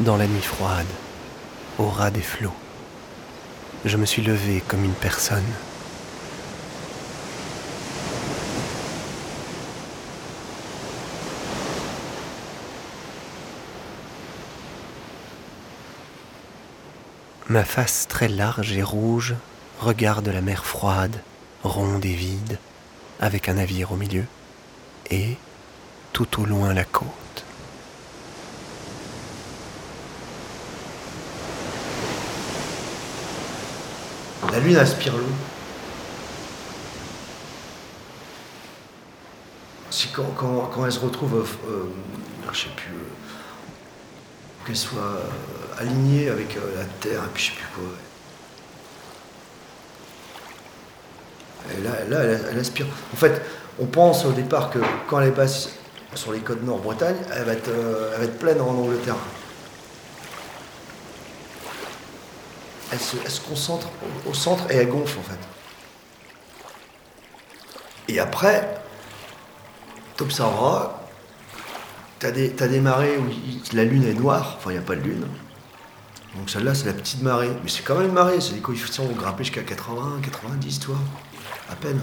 dans la nuit froide, au ras des flots. Je me suis levé comme une personne. Ma face très large et rouge regarde la mer froide, ronde et vide, avec un navire au milieu, et, tout au loin, la côte. La lune aspire l'eau. Si quand, elle se retrouve, euh, euh, je sais plus, euh, qu'elle soit euh, alignée avec la terre et puis je sais plus quoi. Et là, elle, aspire. En fait, on pense au départ que quand elle est basse sur les côtes nord-Bretagne, elle va être pleine en Angleterre. Elle se, concentre au, centre et elle gonfle en fait. Et après, t'observeras, t'as des, t'as des marées où la lune est noire, enfin il n'y a pas de lune. Donc celle-là c'est la petite marée, mais c'est quand même une marée, c'est des coefficients vont grimper jusqu'à 80, 90 toi, à peine.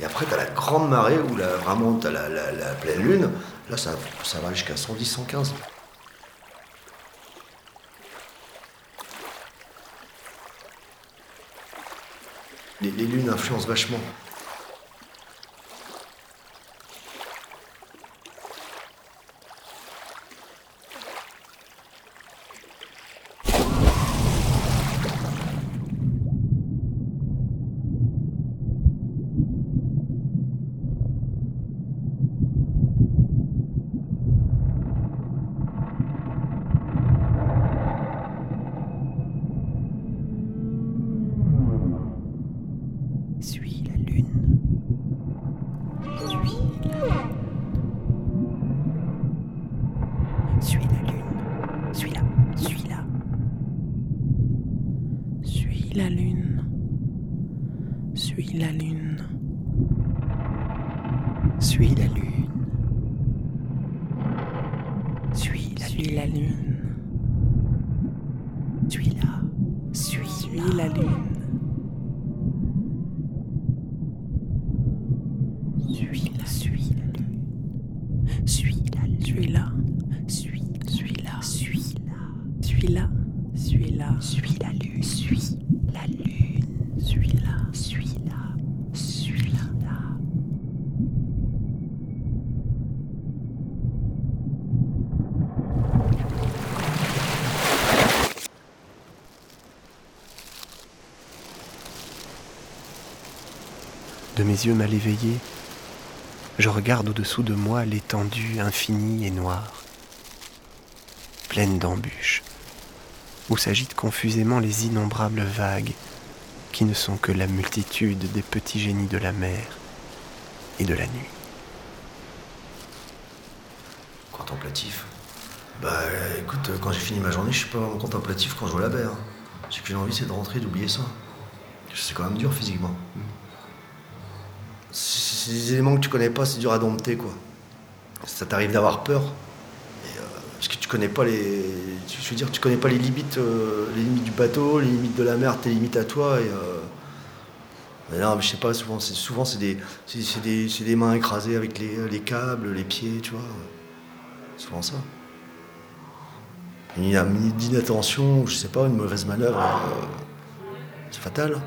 Et après t'as la grande marée où là, vraiment t'as la, la, la pleine lune, là ça, ça va jusqu'à 110, 115. Les, lunes influencent vachement. Suis la lune. Suis la lune. Suis la lune. Suis-la. Suis-la. Suis la lune. Suis la lune. Suis la lune. Suis la Suis la lune. Suis-la. Suis Suis la lune. Suis la suis la lune. Suis la lune. Suis là. Suis Suis là. suis la Suis là. Suis là. suis la lune. Suis la lune. Suis là. Suis la suis la De mes yeux mal éveillés, je regarde au-dessous de moi l'étendue infinie et noire, pleine d'embûches, où s'agitent confusément les innombrables vagues qui ne sont que la multitude des petits génies de la mer et de la nuit. Contemplatif. Bah écoute, quand j'ai fini ma journée, je suis pas vraiment contemplatif quand je vois la mer. J'ai qu'une envie, c'est de rentrer, d'oublier ça. C'est quand même dur physiquement. C'est c'est des éléments que tu connais pas, c'est dur à dompter quoi. Ça t'arrive d'avoir peur. Euh, parce que tu connais pas les. Je veux dire, tu connais pas les limites, euh, les limites du bateau, les limites de la mer, tes limites à toi. Et, euh, mais non, mais je sais pas, souvent c'est souvent c'est des, c'est, des, des mains écrasées avec les, les câbles, les pieds, tu vois. Souvent ça. Une, inattention, je sais pas, une mauvaise manœuvre, c'est fatal.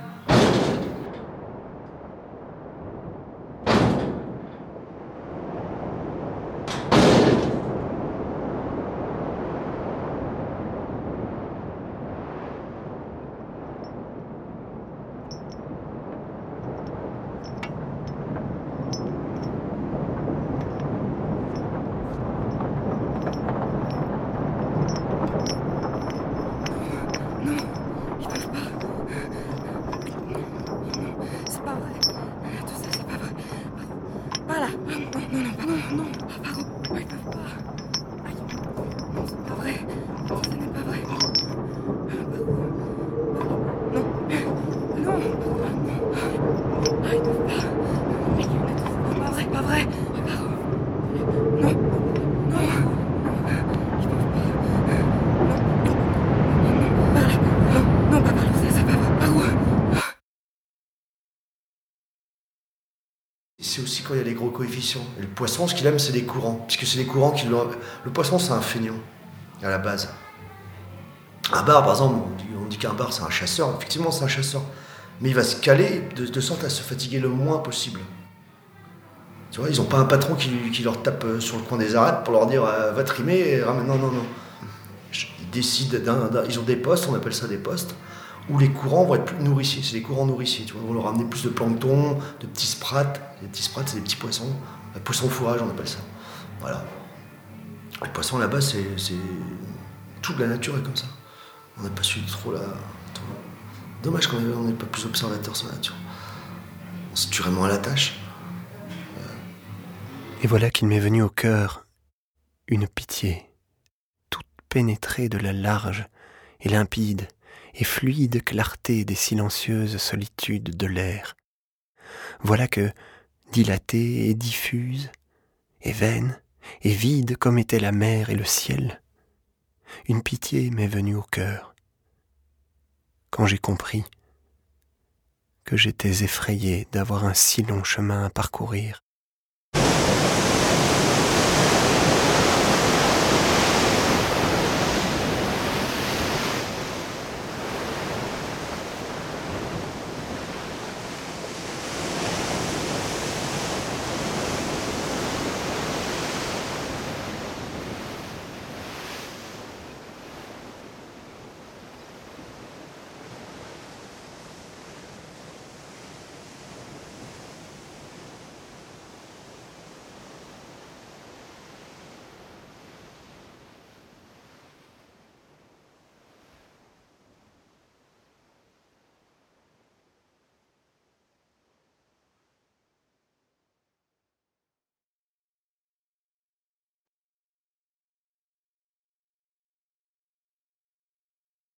Il y a les gros coefficients. Et le poisson, ce qu'il aime, c'est les courants. Puisque c'est les courants qui le. Le poisson, c'est un feignant, à la base. Un bar, par exemple, on dit, qu'un bar, c'est un chasseur. Effectivement, c'est un chasseur. Mais il va se caler de, sorte à se fatiguer le moins possible. Tu vois, ils n'ont pas un patron qui, qui leur tape euh, sur le coin des arêtes pour leur dire euh, va trimer et ramène. Non, non, non. Ils décident Ils ont des postes, on appelle ça des postes, où les courants vont être plus nourriciers. C'est des courants nourriciers. Tu vois, on va leur amener plus de plancton, de petits sprats. Les petits sprats, c'est des petits poissons. Euh, Poisson fourrage, on appelle ça. Voilà. Les poissons là-bas, c'est. Toute la nature est comme ça. On n'a pas su trop la. Dommage qu'on n'ait pas plus observateur sur la nature. On se tue vraiment à la tâche. Et voilà qu'il m'est venu au cœur une pitié, toute pénétrée de la large et limpide et fluide clarté des silencieuses solitudes de l'air. Voilà que, dilatée et diffuse, et vaine, et vide comme était la mer et le ciel, une pitié m'est venue au cœur, quand j'ai compris que j'étais effrayé d'avoir un si long chemin à parcourir